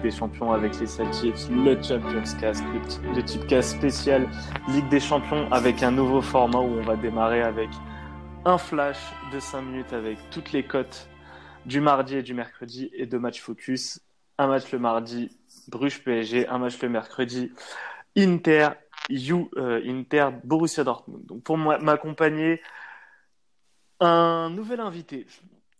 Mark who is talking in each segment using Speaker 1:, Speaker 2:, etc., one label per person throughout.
Speaker 1: Ligue des Champions avec les Celtics, le Champions Cast, le, le type cast spécial Ligue des Champions avec un nouveau format où on va démarrer avec un flash de 5 minutes avec toutes les cotes du mardi et du mercredi et deux matchs focus. Un match le mardi, Bruges PSG, un match le mercredi, Inter, You, euh, Inter, Borussia Dortmund. Donc pour m'accompagner, un nouvel invité.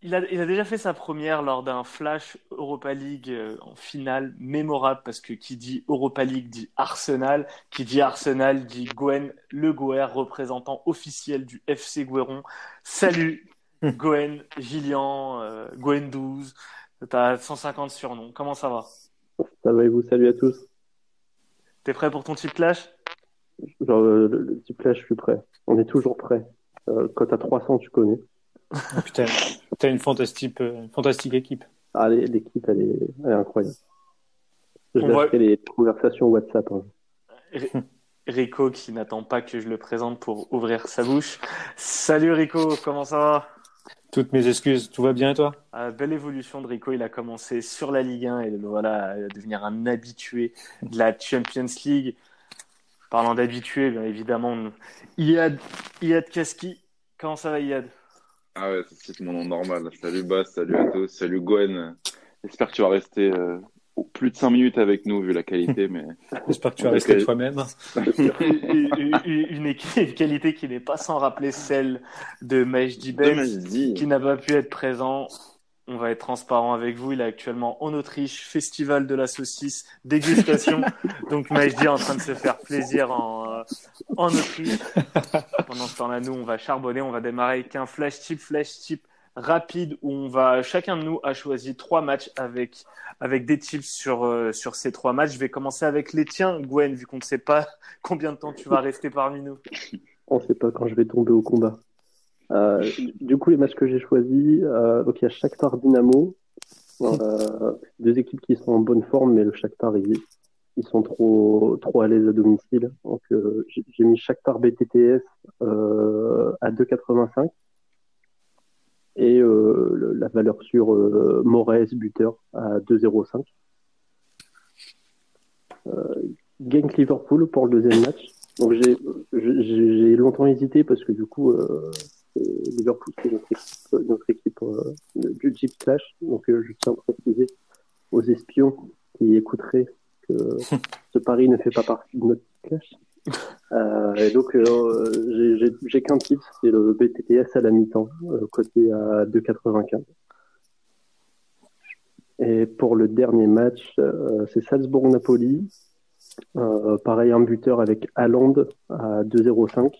Speaker 1: Il a, il a, déjà fait sa première lors d'un flash Europa League euh, en finale mémorable parce que qui dit Europa League dit Arsenal, qui dit Arsenal dit Gwen Le Gouer, représentant officiel du FC Guéron. Salut Gwen, Gillian, euh, Gwen 12, t'as 150 surnoms. Comment ça va?
Speaker 2: Ça va et vous? Salut à tous.
Speaker 1: T'es prêt pour ton type clash
Speaker 2: Genre, le, le, type clash, je suis prêt. On est toujours prêt. Euh, quand t'as 300, tu connais.
Speaker 3: Oh, putain, t'as une fantastique, euh, fantastique équipe.
Speaker 2: Ah, l'équipe, elle est, elle est incroyable. Je vais va... les conversations WhatsApp. Hein.
Speaker 1: Rico qui n'attend pas que je le présente pour ouvrir sa bouche. Salut Rico, comment ça va?
Speaker 3: Toutes mes excuses, tout va bien et toi?
Speaker 1: Ah, Belle évolution de Rico, il a commencé sur la Ligue 1 et voilà, à devenir un habitué de la Champions League. Parlant d'habitué, bien évidemment, Iyad, Iyad Kaski, comment ça va Iyad?
Speaker 4: Ah ouais, c'est mon nom normal. Salut Bas, salut à tous, salut Gwen. J'espère que tu vas rester euh, plus de 5 minutes avec nous vu la qualité, mais.
Speaker 3: J'espère que tu vas rester toi-même.
Speaker 1: une, une, qualité qui n'est pas sans rappeler celle de Majdi Ben, qui n'a pas pu être présent on va être transparent avec vous. Il est actuellement en Autriche, festival de la saucisse, dégustation. Donc Majdi est en train de se faire plaisir en, euh, en Autriche. Pendant ce temps-là, nous, on va charbonner. On va démarrer avec un flash type, flash type rapide où on va, chacun de nous a choisi trois matchs avec, avec des tips sur, euh, sur ces trois matchs. Je vais commencer avec les tiens, Gwen, vu qu'on ne sait pas combien de temps tu vas rester parmi nous.
Speaker 2: On ne sait pas quand je vais tomber au combat. Euh, du coup, les matchs que j'ai choisis, euh, donc il y a Shakhtar Dynamo, euh, deux équipes qui sont en bonne forme, mais le Shakhtar, ils, ils sont trop, trop à l'aise à domicile. Donc euh, j'ai mis Shakhtar BTTS à 2,85 et le, la valeur sur Moraes buteur à 2,05. Genk Liverpool pour le deuxième match. Donc j'ai longtemps hésité parce que du coup Liverpool, c'est notre équipe, notre équipe euh, du Jeep Clash. Donc, euh, je tiens à préciser aux espions qui écouteraient que ce pari ne fait pas partie de notre Clash. Euh, et donc, euh, j'ai qu'un titre, c'est le BTTS à la mi-temps, euh, côté à 2,95. Et pour le dernier match, c'est Salzbourg-Napoli. pareil, un buteur avec Haaland à 2,05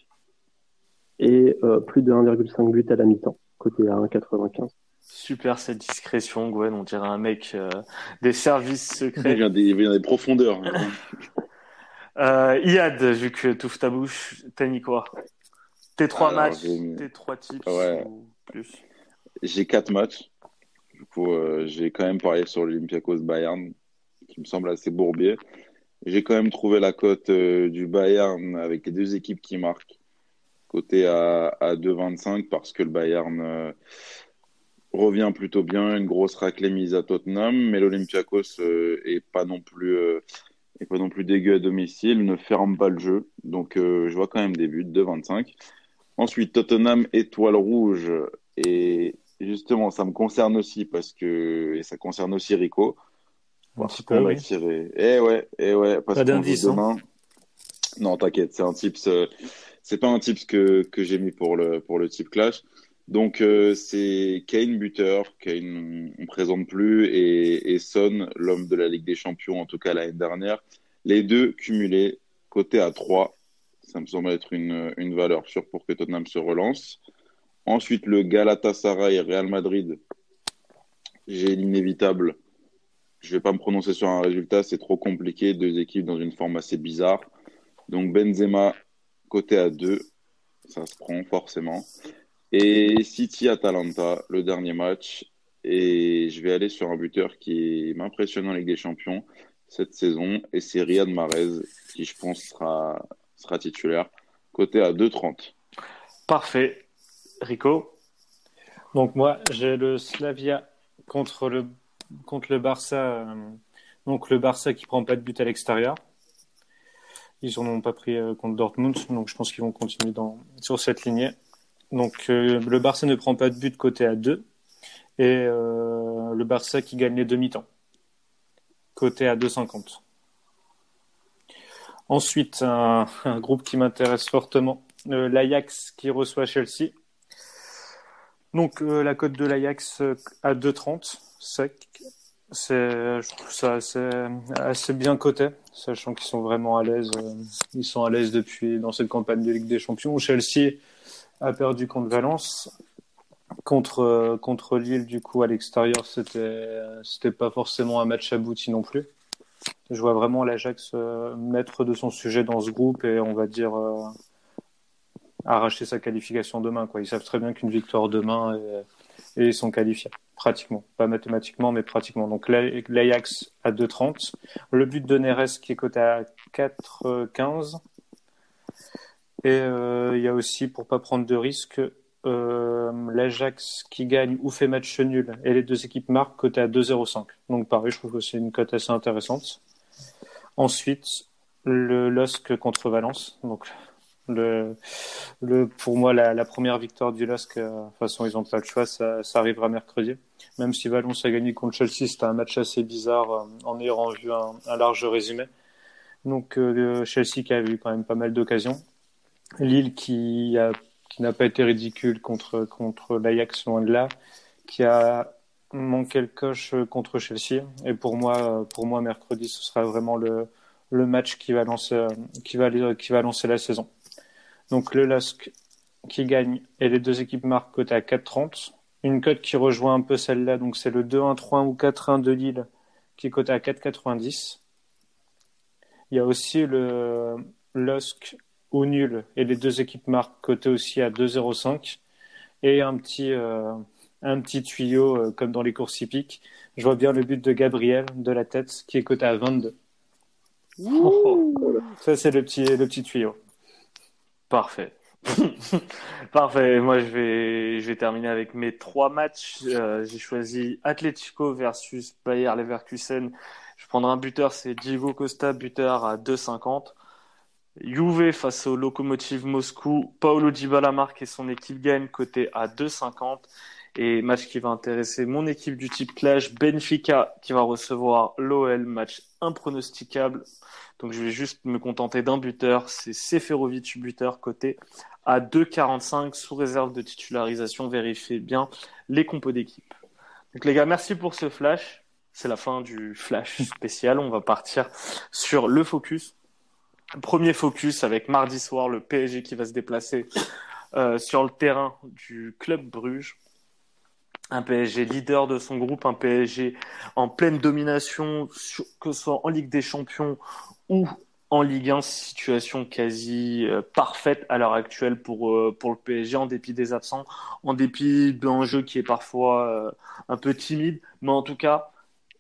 Speaker 2: et euh, plus de 1,5 but à la mi-temps, côté à 1,95.
Speaker 1: Super cette discrétion, Gwen. On dirait un mec euh, des services secrets.
Speaker 4: Il vient des, il vient des profondeurs.
Speaker 1: euh, Iad, vu que tu ouvres ta bouche, t'as mis quoi? Tes trois Alors, matchs, tes trois tips
Speaker 4: ouais.
Speaker 1: ou plus?
Speaker 4: J'ai quatre matchs. Du coup, euh, j'ai quand même parié sur l'Olympiakos Bayern, qui me semble assez bourbier. J'ai quand même trouvé la cote euh, du Bayern avec les deux équipes qui marquent côté à, à 2,25 parce que le Bayern euh, revient plutôt bien, une grosse raclée mise à Tottenham, mais l'Olympiakos euh, est pas non plus euh, est pas non plus dégueu à domicile, ne ferme pas le jeu, donc euh, je vois quand même des buts 2,25. Ensuite Tottenham étoile rouge et justement ça me concerne aussi parce que et ça concerne aussi Rico.
Speaker 3: Parce qu'on
Speaker 4: va tirer. Eh ouais, eh ouais, parce qu'on joue demain. Non, t'inquiète, c'est un tips c'est pas un type que, que j'ai mis pour le, pour le type Clash. Donc, euh, c'est Kane buteur, Kane on, présente plus, et, Son, l'homme de la Ligue des Champions, en tout cas l'année dernière. Les deux cumulés, côté à 3. Ça me semble être une, une valeur sûre pour que Tottenham se relance. Ensuite, le Galatasaray et Real Madrid. J'ai l'inévitable. Je vais pas me prononcer sur un résultat, c'est trop compliqué. Deux équipes dans une forme assez bizarre. Donc Benzema côté à 2, ça se prend forcément. Et City Atalanta, le dernier match. Et je vais aller sur un buteur qui m'impressionne en Ligue des Champions cette saison. Et c'est Riyad Mahrez, qui je pense sera, sera titulaire, côté à 2,30.
Speaker 1: Parfait. Rico?
Speaker 3: Donc moi, j'ai le Slavia contre le contre le Barça. donc le Barça qui prend pas de but à l'extérieur. Ils n'en ont pas pris contre Dortmund, donc je pense qu'ils vont continuer dans, sur cette lignée. Donc le Barça ne prend pas de but côté à 2 et le Barça qui gagne les demi-temps côté à 2,50. Ensuite, un, groupe qui m'intéresse fortement, euh, l'Ajax qui reçoit Chelsea. Donc euh, la cote de l'Ajax euh, à 2,30 sec. C'est, je trouve ça assez, bien coté, sachant qu'ils sont vraiment à l'aise. ils sont à l'aise depuis dans cette campagne de Ligue des Champions. Chelsea a perdu contre Valence. Contre, contre Lille, du coup, à l'extérieur, c'était, c'était pas forcément un match abouti non plus. Je vois vraiment l'Ajax euh, maître de son sujet dans ce groupe et on va dire euh, arracher sa qualification demain. Quoi. Ils savent très bien qu'une victoire demain et, ils sont qualifiés pratiquement, pas mathématiquement mais pratiquement. Donc l'Ajax à 2,30. Le but de Neres qui est coté à 4,15. Et euh, il y a aussi, pour pas prendre de risques, l'Ajax qui gagne ou fait match nul et les deux équipes marquent coté à 2,05. Donc pareil, je trouve que c'est une cote assez intéressante. Ensuite, le LOSC contre Valence. Donc, pour moi, la, première victoire du LOSC, euh, de toute façon, ils n'ont pas le choix, ça, arrivera mercredi. Même si Valence a gagné contre Chelsea, c'était un match assez bizarre euh, en ayant vu un, large résumé. Donc, euh, Chelsea qui a eu quand même pas mal d'occasions. Lille qui n'a pas été ridicule contre contre l'Ajax loin de là, qui a manqué le coche contre Chelsea. Et pour moi, mercredi, ce sera vraiment le, match qui va lancer la saison. Donc le LASK qui gagne et les deux équipes marquent côté à 4,30. Une cote qui rejoint un peu celle-là, donc c'est le 2-1-3-1 ou 4-1 de Lille qui est coté à 4,90. Il y a aussi le LOSC ou nul et les deux équipes marquent côté aussi à 2,05 et un petit, euh, un petit tuyau euh, comme dans les courses hippiques. Je vois bien le but de Gabriel de la tête qui est coté à 22. Ça, c'est le petit, le petit tuyau.
Speaker 1: Parfait. Parfait. Moi, je vais, je vais terminer avec mes trois matchs. Euh, j'ai choisi Atletico versus Bayer Leverkusen. Je prendrai un buteur, c'est Diego Costa, buteur à 2,50. Juve face au Lokomotiv Moscou. Paulo Dybala marque et son équipe gagne côté à 2,50. Et match qui va intéresser mon équipe du type Clash, Benfica qui va recevoir l'OL, match impronosticable. Donc je vais juste me contenter d'un buteur, c'est Seferovic buteur côté à 2,45 sous réserve de titularisation. Vérifiez bien les compos d'équipe. Donc les gars, merci pour ce flash. C'est la fin du flash spécial. On va partir sur le focus. Premier focus avec mardi soir le PSG qui va se déplacer euh, sur le terrain du club Bruges un PSG leader de son groupe, un PSG en pleine domination, que ce soit en Ligue des Champions ou en Ligue 1, situation quasi euh, parfaite à l'heure actuelle pour, euh, le PSG, en dépit des absents, en dépit d'un jeu qui est parfois euh, un peu timide, mais en tout cas,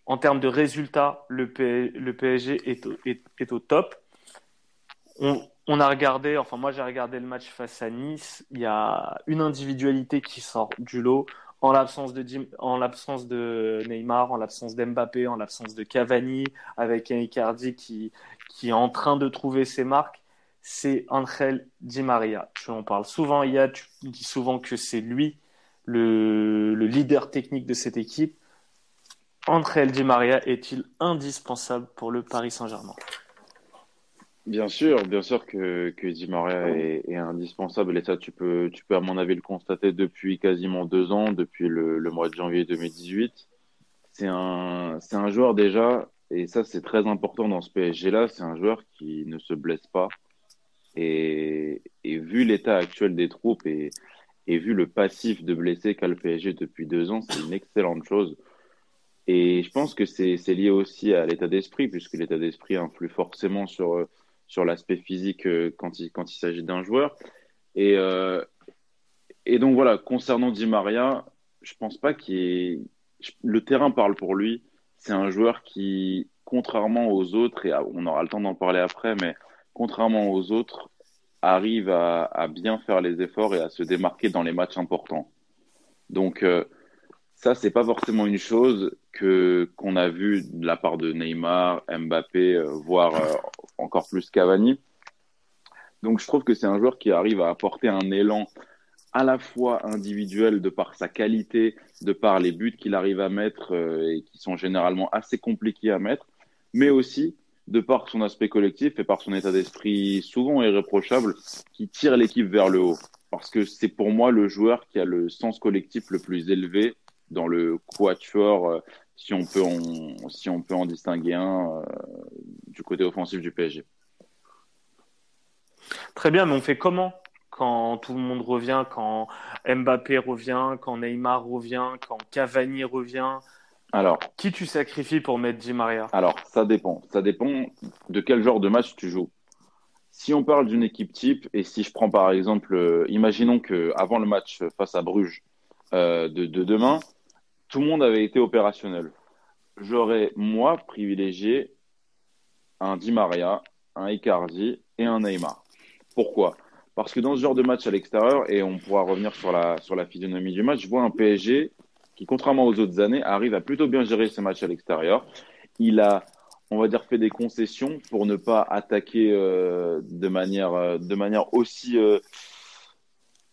Speaker 1: en termes de résultats, le, PSG est au, top. On a regardé, enfin moi j'ai regardé le match face à Nice, il y a une individualité qui sort du lot en l'absence de, en l'absence de Neymar, en l'absence d'Mbappé, en l'absence de Cavani, avec un Icardi qui, qui est en train de trouver ses marques, c'est Angel Di Maria. Tu en parles souvent, a tu dis souvent que c'est lui le, le leader technique de cette équipe. Angel Di Maria est-il indispensable pour le Paris Saint-Germain?
Speaker 4: Bien sûr, bien sûr que, que Di Maria est, indispensable et ça tu peux, tu peux à mon avis le constater depuis quasiment deux ans, depuis le, le mois de janvier 2018. C'est un, c'est un joueur déjà, et ça c'est très important dans ce PSG-là, c'est un joueur qui ne se blesse pas. Et, et vu l'état actuel des troupes et, et vu le passif de blessés qu'a le PSG depuis deux ans, c'est une excellente chose. Et je pense que c'est lié aussi à l'état d'esprit, puisque l'état d'esprit influe forcément sur sur l'aspect physique euh, quand il, quand il s'agit d'un joueur. Et, euh, et donc voilà, concernant Di Maria, je pense pas qu'il. Le terrain parle pour lui. C'est un joueur qui, contrairement aux autres, et on aura le temps d'en parler après, mais contrairement aux autres, arrive à, bien faire les efforts et à se démarquer dans les matchs importants. Donc, euh, Ça, c'est pas forcément une chose que qu'on a vu de la part de Neymar, Mbappé, euh, voire euh, encore plus Cavani. Donc, je trouve que c'est un joueur qui arrive à apporter un élan à la fois individuel de par sa qualité, de par les buts qu'il arrive à mettre euh, et qui sont généralement assez compliqués à mettre, mais aussi de par son aspect collectif et par son état d'esprit souvent irréprochable qui tire l'équipe vers le haut. Parce que c'est pour moi le joueur qui a le sens collectif le plus élevé dans le quatuor, euh, si on peut en, si on peut en distinguer un euh, du côté offensif du PSG.
Speaker 1: Très bien, mais on fait comment quand tout le monde revient, quand Mbappé revient, quand Neymar revient, quand Cavani revient?
Speaker 4: Alors,
Speaker 1: qui tu sacrifies pour mettre Di Maria?
Speaker 4: Alors, ça dépend. Ça dépend de quel genre de match tu joues. Si on parle d'une équipe type, et si je prends par exemple, euh, imaginons que avant le match face à Bruges de, de, demain, tout le monde avait été opérationnel. J'aurais, moi, privilégié un Di Maria, un Icardi et un Neymar. Pourquoi? Parce que dans ce genre de match à l'extérieur, et on pourra revenir sur la, sur la physionomie du match, je vois un PSG qui, contrairement aux autres années, arrive à plutôt bien gérer ce match à l'extérieur. Il a, on va dire, fait des concessions pour ne pas attaquer euh, de, manière, euh, de manière aussi, euh,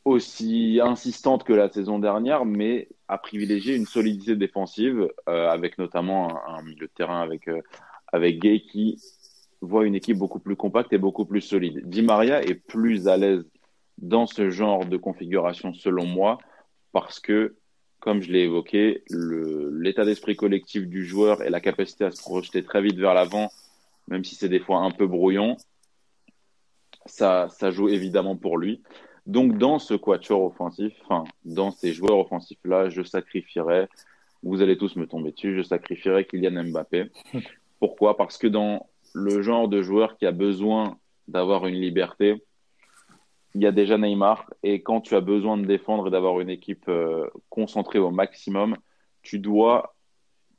Speaker 4: aussi insistante que la saison dernière, mais a privilégié une solidité défensive, avec notamment un, milieu de terrain avec, avec Gay qui voit une équipe beaucoup plus compacte et beaucoup plus solide. Di Maria est plus à l'aise dans ce genre de configuration, selon moi, parce que, comme je l'ai évoqué, l'état d'esprit collectif du joueur et la capacité à se projeter très vite vers l'avant, même si c'est des fois un peu brouillon, ça, ça joue évidemment pour lui. Donc, dans ce quatuor offensif, enfin, dans ces joueurs offensifs-là, je sacrifierais, vous allez tous me tomber dessus, je sacrifierais Kylian Mbappé. Pourquoi? Parce que dans le genre de joueur qui a besoin d'avoir une liberté, il y a déjà Neymar. Et quand tu as besoin de défendre et d'avoir une équipe euh, concentrée au maximum, tu dois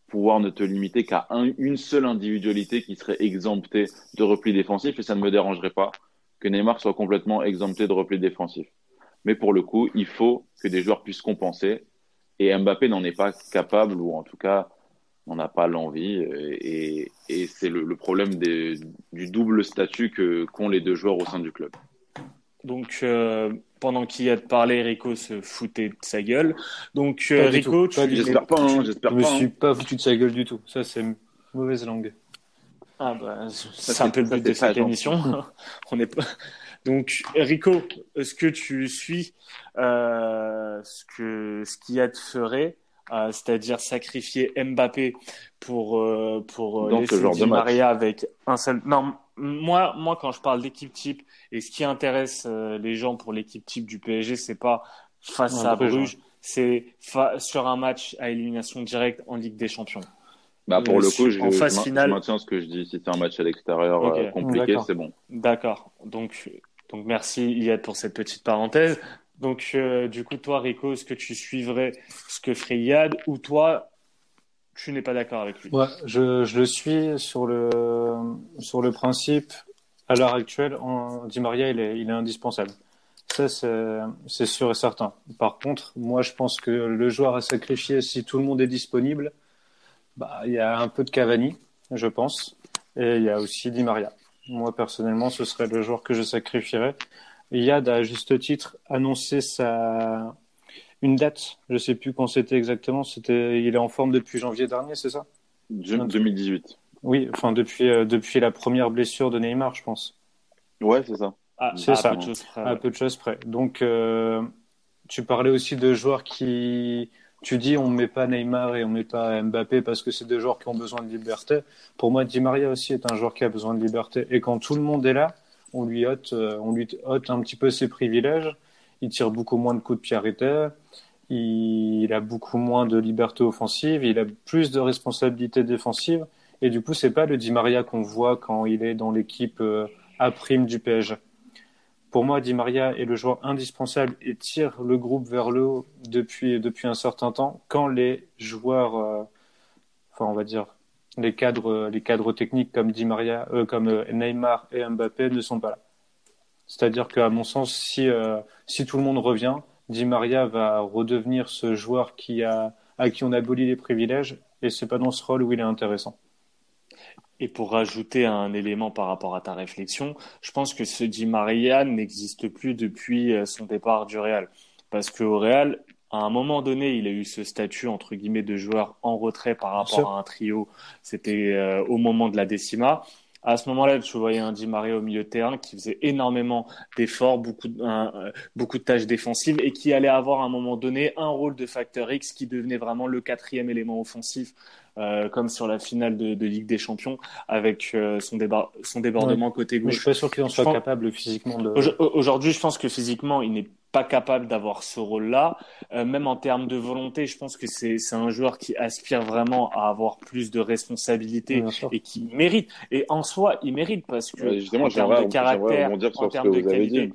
Speaker 4: pouvoir ne te limiter qu'à une seule individualité qui serait exemptée de repli défensif. Et ça ne me dérangerait pas que Neymar soit complètement exempté de repli défensif. Mais pour le coup, il faut que des joueurs puissent compenser. Et Mbappé n'en est pas capable, ou en tout cas, n'en a pas l'envie. Et, c'est le, problème du double statut que qu'ont les deux joueurs au sein du club.
Speaker 1: Donc, euh, pendant qu'il a parlé, Rico se foutait de sa gueule. Donc, euh, Rico,
Speaker 4: tu... J'espère pas, hein, j'espère
Speaker 3: Je me suis hein. pas foutu de sa gueule du tout. Ça, c'est mauvaise langue.
Speaker 1: Ah bah, c'est un peu le but de cette émission. On est pas... Donc, Rico, est-ce que tu suis euh, ce que ce qu'il y a de ferait, euh, c'est-à-dire sacrifier Mbappé pour euh, pour
Speaker 4: Dans laisser Di
Speaker 1: Maria avec un seul. Non, moi moi quand je parle d'équipe type et ce qui intéresse euh, les gens pour l'équipe type du PSG, c'est pas face à Bruges, c'est sur un match à élimination directe en Ligue des Champions.
Speaker 4: Bah pour le coup, je, en phase finale... je maintiens ce que je dis. Si c'est un match à l'extérieur euh, compliqué, c'est bon.
Speaker 1: D'accord. Donc, donc merci Yad pour cette petite parenthèse. Donc, euh, du coup, toi, Rico, est-ce que tu suivrais ce que ferait Yad ou toi, tu n'es pas d'accord avec lui?
Speaker 3: Ouais, je, le suis sur le, principe. À l'heure actuelle, en, Di Maria, il est, il est indispensable. Ça, c'est sûr et certain. Par contre, moi, je pense que le joueur à sacrifier, si tout le monde est disponible, bah, il y a un peu de Cavani, je pense, et il y a aussi Di Maria. Moi, personnellement, ce serait le joueur que je sacrifierais. Yad a, à juste titre, annoncé sa... une date. Je ne sais plus quand c'était exactement. C'était, il est en forme depuis janvier dernier, c'est ça?
Speaker 4: 2018.
Speaker 3: Oui, enfin, depuis, euh, depuis la première blessure de Neymar, je pense.
Speaker 4: Ouais, c'est ça.
Speaker 3: Ah, c'est ça. Peu à peu de choses près. Donc, euh, tu parlais aussi de joueurs qui tu dis on met pas Neymar et on met pas Mbappé parce que c'est deux joueurs qui ont besoin de liberté. Pour moi, Di Maria aussi est un joueur qui a besoin de liberté. Et quand tout le monde est là, on lui ôte, euh, on lui ôte un petit peu ses privilèges. Il tire beaucoup moins de coups de pied arrêtés. Il a beaucoup moins de liberté offensive. Il a plus de responsabilités défensives. Et du coup, c'est pas le Di Maria qu'on voit quand il est dans l'équipe euh, A prime du PSG pour moi, Di Maria est le joueur indispensable et tire le groupe vers le haut depuis, depuis un certain temps quand les joueurs, euh, enfin, on va dire, les cadres, les cadres techniques comme Di Maria, euh, comme euh, Neymar et Mbappé ne sont pas là. C'est-à-dire qu'à mon sens, si, si tout le monde revient, Di Maria va redevenir ce joueur qui a à qui on abolit les privilèges, et c'est pas dans ce rôle où il est intéressant.
Speaker 1: Et pour rajouter un élément par rapport à ta réflexion, je pense que ce Di Maria n'existe plus depuis euh, son départ du Real. Parce qu'au Real, à un moment donné, il a eu ce statut entre guillemets de joueur en retrait par rapport à un trio. C'était euh, au moment de la décima. À ce moment-là, je voyais un Di Maria au milieu de terrain qui faisait énormément d'efforts, beaucoup, de, euh, beaucoup de tâches défensives et qui allait avoir à un moment donné un rôle de facteur X qui devenait vraiment le quatrième élément offensif, euh, comme sur la finale de, de, Ligue des Champions avec euh, son, son débordement côté gauche.
Speaker 3: Mais je suis pas sûr qu'il en soit capable physiquement. De...
Speaker 1: Aujourd'hui, je pense que physiquement, il n'est pas capable d'avoir ce rôle-là. Euh, même en termes de volonté, je pense que c'est un joueur qui aspire vraiment à avoir plus de responsabilités et qui mérite. Et en soi, il mérite parce que
Speaker 4: justement, en termes de caractère, en termes de qualité.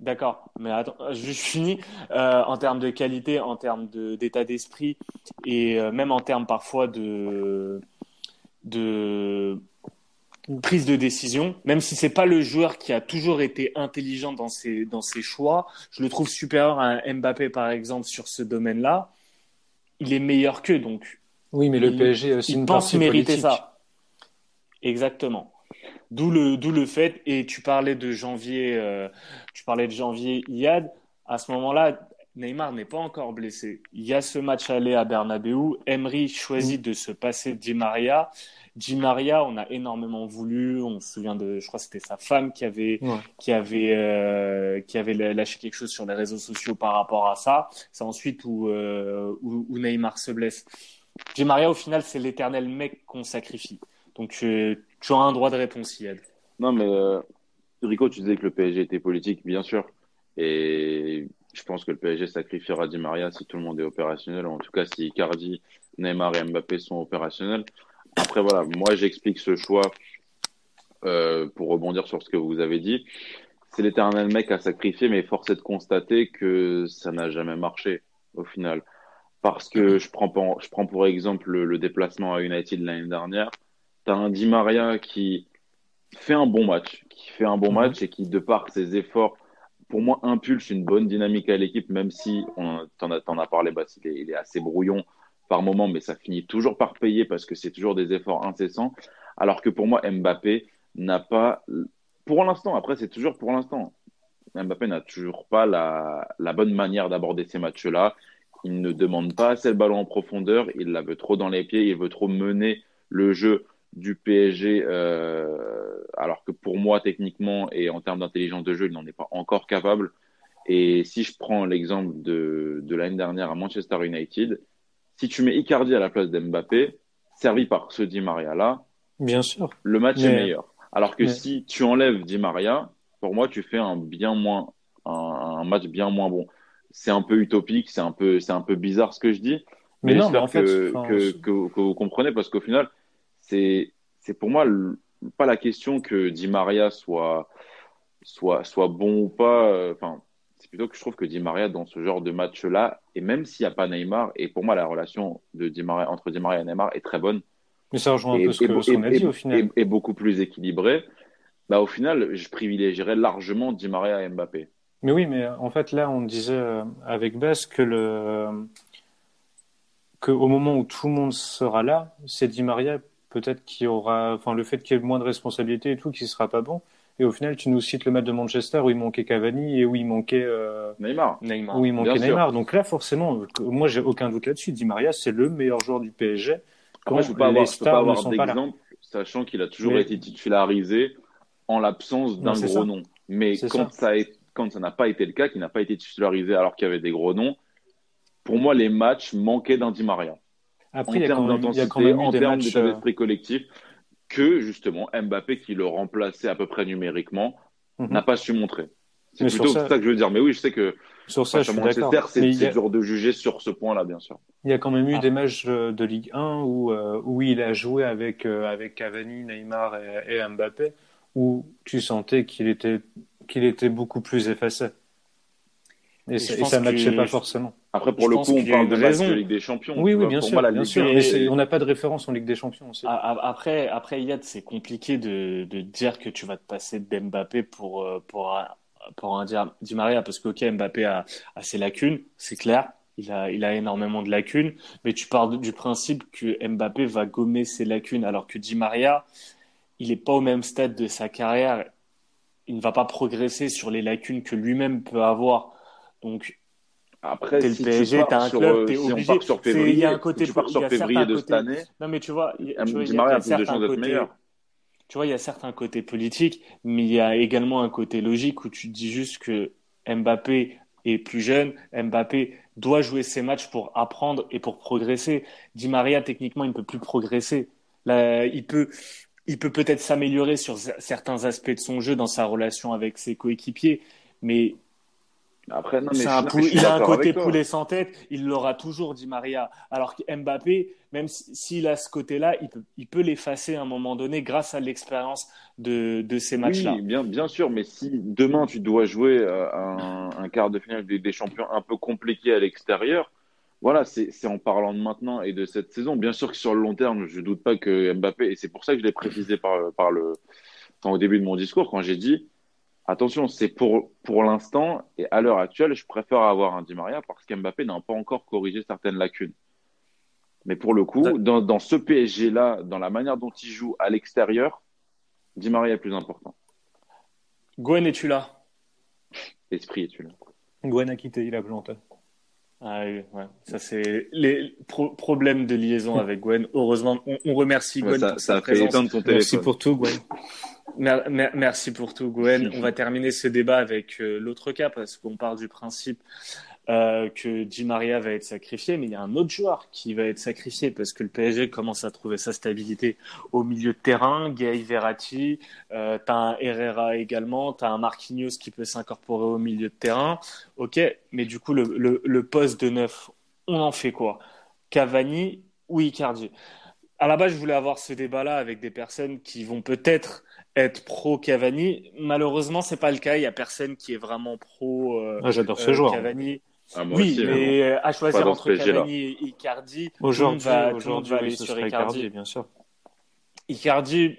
Speaker 1: D'accord, mais attends, je finis. Euh, en termes de qualité, en termes d'état d'esprit et euh, même en termes parfois de, de prise de décision, même si c'est pas le joueur qui a toujours été intelligent dans ses, dans ses choix, je le trouve supérieur à Mbappé par exemple sur ce domaine-là. Il est meilleur qu'eux donc.
Speaker 3: Oui, mais le PSG aussi
Speaker 1: il pense mériter ça. Exactement. D'où le d'où le fait et tu parlais de janvier, euh, tu parlais de janvier Iad. À ce moment-là, Neymar n'est pas encore blessé. Il y a ce match aller à Bernabeu. Emery choisit de se passer Di Maria. Di Maria, on a énormément voulu. On se souvient de, je crois, que c'était sa femme qui avait, qui avait, euh, qui avait lâché quelque chose sur les réseaux sociaux par rapport à ça. C'est ensuite où, euh, où, Neymar se blesse. Di Maria, au final, c'est l'éternel mec qu'on sacrifie. Donc, tu as un droit de réponse, Yad.
Speaker 4: Non, mais euh, Rico, tu disais que le PSG était politique, bien sûr. Et je pense que le PSG sacrifiera Di Maria si tout le monde est opérationnel. En tout cas, si Icardi, Neymar et Mbappé sont opérationnels. Après, voilà, moi, j'explique ce choix euh, pour rebondir sur ce que vous avez dit. C'est l'éternel mec à sacrifier, mais force est de constater que ça n'a jamais marché au final. Parce que je prends, pour, je prends pour exemple le, déplacement à United l'année dernière. Tu as un Di Maria qui fait un bon match, qui fait un bon mhm. match et qui, de par ses efforts, pour moi, impulse une bonne dynamique à l'équipe, même si on t'en a, as parlé, bah, il, est, il est assez brouillon par moment, mais ça finit toujours par payer parce que c'est toujours des efforts incessants. Alors que pour moi, Mbappé n'a pas, pour l'instant, après c'est toujours pour l'instant, Mbappé n'a toujours pas la bonne manière d'aborder ces matchs-là. Il ne demande pas assez le ballon en profondeur, il la veut trop dans les pieds, il veut trop mener le jeu du PSG, euh, alors que pour moi, techniquement et en termes d'intelligence de jeu, il n'en est pas encore capable. Et si je prends l'exemple de, de l'année dernière à Manchester United, si tu mets Icardi à la place d'Mbappé, servi par ce Di Maria là,
Speaker 3: bien sûr,
Speaker 4: le match est meilleur. Alors que si tu enlèves Di Maria, pour moi, tu fais un bien moins, un, match bien moins bon. C'est un peu utopique, c'est un peu, c'est un peu bizarre ce que je dis, mais, en fait, que, que, vous comprenez parce qu'au final, c'est, c'est pour moi pas la question que Di Maria soit, soit, soit bon ou pas. Euh, enfin, c'est plutôt que je trouve que Di Maria, dans ce genre de match-là, et même s'il n'y a pas Neymar, et pour moi, la relation de Di Maria, entre Di Maria et Neymar est très bonne.
Speaker 3: Mais ça rejoint un peu ce qu'on a dit au final.
Speaker 4: Et, beaucoup plus équilibré. Bah, au final, je privilégierais largement Di Maria et Mbappé.
Speaker 3: Mais oui, mais en fait, là, on disait euh, avec Bess que le que au moment où tout le monde sera là, c'est Di Maria peut-être qui aura, enfin, le fait qu'il y ait moins de responsabilités et tout, qui sera pas bon. Et au final, tu nous cites le match de Manchester où il manquait Cavani et où il manquait
Speaker 4: euh, Neymar.
Speaker 3: Neymar. Où il manquait Neymar. Donc là, forcément, moi, j'ai aucun doute là-dessus. Di Maria, c'est le meilleur joueur du PSG.
Speaker 4: Après, je ne peux pas avoir, pas avoir d'exemple, sachant qu'il a toujours été titularisé en l'absence d'un gros nom. Mais quand ça, quand ça n'a pas été le cas, qu'il n'a pas été titularisé alors qu'il y avait des gros noms, pour moi, les matchs manquaient d'un Di Maria. Après, en termes d'intensité, en termes d'état euh, d'esprit collectif que justement Mbappé, qui le remplaçait à peu près numériquement, mhm. n'a pas su montrer. C'est plutôt ça... que je veux dire. Mais oui, je sais que
Speaker 3: sur ça, je suis
Speaker 4: C'est dur de juger sur ce point-là, bien sûr.
Speaker 3: Il y a quand même eu ah. des matchs de Ligue 1 où, euh, où il a joué avec, euh, avec Cavani, Neymar et, Mbappé, où tu sentais qu'il était, qu'il était beaucoup plus effacé. Et, ça ne matchait pas forcément.
Speaker 4: Après, pour le coup, on parle de raison. de Ligue des Champions.
Speaker 3: Oui, oui, bien sûr. bien sûr. on n'a pas de référence en Ligue des Champions aussi.
Speaker 1: Après, après Yad, c'est compliqué de, de dire que tu vas te passer d'Mbappé pour, euh, pour, pour un Di Maria, parce que, ok, Mbappé a, a ses lacunes, c'est clair. il a, il a énormément de lacunes, mais tu pars du principe que Mbappé va gommer ses lacunes, alors que Di Maria, il n'est pas au même stade de sa carrière. Il ne va pas progresser sur les lacunes que lui-même peut avoir. Donc,
Speaker 4: après, t'es le PSG, t'as un club, t'es si obligé. sur février, il y a un côté,
Speaker 1: tu pars sur février de cette année. Non, mais tu vois, il y a, tu vois, il y a, a certains côtés. Tu vois, il y a certains côtés politiques, mais il y a également un côté logique où tu dis juste que Mbappé est plus jeune. Mbappé doit jouer ses matchs pour apprendre et pour progresser. Di Maria, techniquement, il ne peut plus progresser. Là, il peut, il peut peut-être s'améliorer sur certains aspects de son jeu dans sa relation avec ses coéquipiers, mais après, non, mais il a un côté poulet sans tête, il l'aura toujours, dit Maria. Alors que Mbappé, même s'il a ce côté-là, il peut, il peut l'effacer à un moment donné grâce à l'expérience de, de ces matchs-là.
Speaker 4: Oui, bien, bien sûr, mais si demain tu dois jouer euh, un, un quart de finale des, des, champions un peu compliqué à l'extérieur, voilà, c'est en parlant de maintenant et de cette saison. Bien sûr que sur le long terme, je ne doute pas que Mbappé, et c'est pour ça que je l'ai précisé par, par le, au début de mon discours, quand j'ai dit Attention, c'est pour, pour l'instant et à l'heure actuelle, je préfère avoir un Di Maria parce qu'Mbappé n'a pas encore corrigé certaines lacunes. Mais pour le coup, dans, dans ce PSG-là, dans la manière dont il joue à l'extérieur, Di Maria est plus important.
Speaker 1: Gwen, es-tu là?
Speaker 4: Esprit, es-tu là?
Speaker 3: Gwen a quitté, il a planté.
Speaker 1: Ah oui, ouais. ça c'est les problèmes de liaison avec Gwen. Heureusement, on, remercie Gwen
Speaker 4: ça,
Speaker 1: pour
Speaker 4: ça a fait éteindre ton téléphone.
Speaker 3: Merci pour tout, Gwen.
Speaker 1: Merci pour tout, Gwen. On va terminer ce débat avec euh, l'autre cas parce qu'on part du principe euh, que Di Maria va être sacrifié, mais il y a un autre joueur qui va être sacrifié parce que le PSG commence à trouver sa stabilité au milieu de terrain. Gay Verratti, euh, tu as un Herrera également, tu as un Marquinhos qui peut s'incorporer au milieu de terrain. Ok, mais du coup, le, le, le poste de neuf, on en fait quoi? Cavani ou Icardi à la base, je voulais avoir ce débat-là avec des personnes qui vont peut-être être pro Cavani. Malheureusement, c'est pas le cas. Il y a personne qui est vraiment pro euh,
Speaker 3: ah, J'adore ce euh, joueur.
Speaker 1: Cavani. Ah, oui, mais euh, à choisir entre Cavani et Icardi,
Speaker 3: aujourd'hui, va, aujourd'hui, aller sur Icardi. bien sûr.
Speaker 1: Icardi,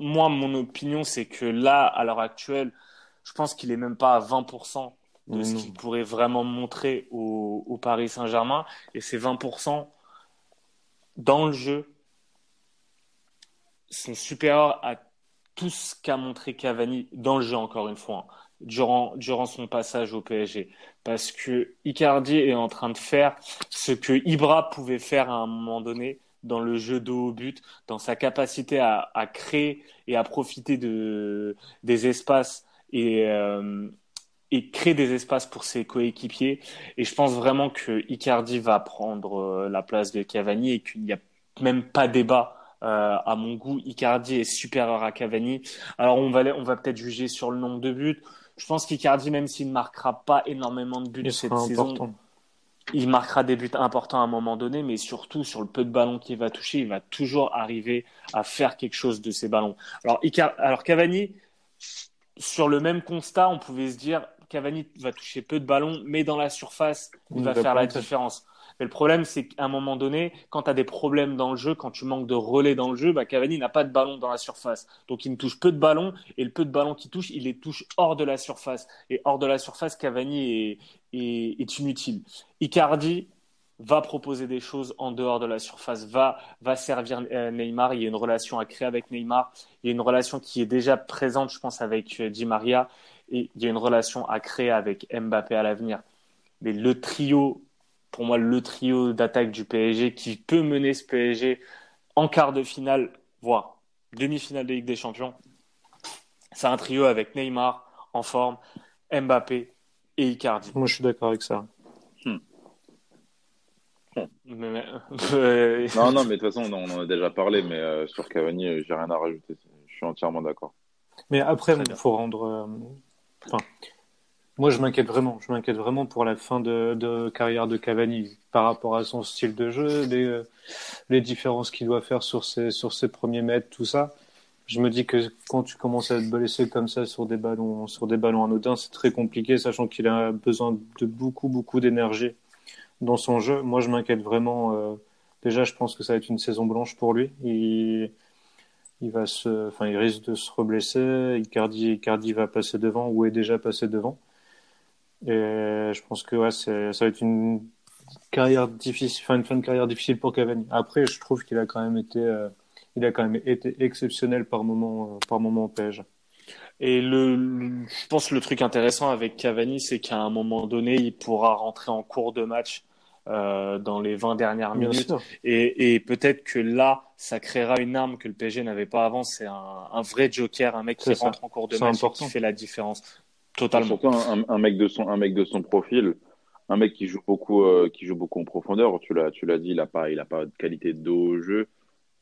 Speaker 1: moi, mon opinion, c'est que là, à l'heure actuelle, je pense qu'il est même pas à 20% de ce qu'il pourrait vraiment montrer au, au Paris Saint-Germain. Et ces 20% dans le jeu sont supérieurs à tout ce qu'a montré Cavani dans le jeu, encore une fois, hein, durant, durant son passage au PSG. Parce que Icardi est en train de faire ce que Ibra pouvait faire à un moment donné dans le jeu de haut but, dans sa capacité à, à créer et à profiter de, des espaces et, euh, et créer des espaces pour ses coéquipiers. Et je pense vraiment que Icardi va prendre euh, la place de Cavani et qu'il n'y a même pas débat euh, à mon goût, Icardi est supérieur à Cavani. Alors on va, on va peut-être juger sur le nombre de buts. Je pense qu'Icardi, même s'il ne marquera pas énormément de buts cette saison, il marquera des buts importants à un moment donné, mais surtout sur le peu de ballons qu'il va toucher, il va toujours arriver à faire quelque chose de ces ballons. Alors, Alors Cavani, sur le même constat, on pouvait se dire Cavani va toucher peu de ballons, mais dans la surface, il, va, faire la différence. Mais le problème, c'est qu'à un moment donné, quand tu as des problèmes dans le jeu, quand tu manques de relais dans le jeu, bah, Cavani n'a pas de ballon dans la surface. Donc il ne touche peu de ballons et le peu de ballons qu'il touche, il les touche hors de la surface. Et hors de la surface, Cavani est, est, inutile. Icardi va proposer des choses en dehors de la surface, va, va servir euh, Neymar. Il y a une relation à créer avec Neymar. Il y a une relation qui est déjà présente, je pense, avec euh, Di Maria. Et il y a une relation à créer avec Mbappé à l'avenir. Mais le trio pour moi le trio d'attaque du PSG qui peut mener ce PSG en quart de finale, voire demi-finale de Ligue des Champions. C'est un trio avec Neymar en forme, Mbappé et Icardi.
Speaker 3: Moi, je suis d'accord avec ça. Hmm.
Speaker 4: non, non, mais de toute façon, on en a déjà parlé, mais euh, sur Cavani, euh, j'ai rien à rajouter. Je suis entièrement d'accord.
Speaker 3: Mais après, il faut rendre. Euh, enfin, moi, je m'inquiète vraiment. Je m'inquiète vraiment pour la fin de, carrière de Cavani par rapport à son style de jeu, les, les différences qu'il doit faire sur ses, premiers mètres, tout ça. Je me dis que quand tu commences à être blessé comme ça sur des ballons, anodins, c'est très compliqué, sachant qu'il a besoin de beaucoup, beaucoup d'énergie dans son jeu. Moi, je m'inquiète vraiment. Euh, déjà, je pense que ça va être une saison blanche pour lui. Il, il va se, enfin, il risque de se reblesser. Icardi, Icardi va passer devant ou est déjà passé devant. Et je pense que ouais, ça va être une carrière difficile, enfin une fin de carrière difficile pour Cavani. Après, je trouve qu'il a quand même été, euh, il a quand même été exceptionnel par moment, par moment au PSG.
Speaker 1: Et le, je pense que le truc intéressant avec Cavani, c'est qu'à un moment donné, il pourra rentrer en cours de match euh, dans les 20 dernières minutes. Et, et peut-être que là, ça créera une arme que le PSG n'avait pas avant. C'est un, un, vrai joker, un mec qui rentre en cours de match et qui fait la différence. Totalement.
Speaker 4: Surtout un, un, mec de son, un mec de son profil, un mec qui joue beaucoup, euh, qui joue beaucoup en profondeur. Tu l'as, tu l'as dit, il a pas, il a pas de qualité de dos au jeu.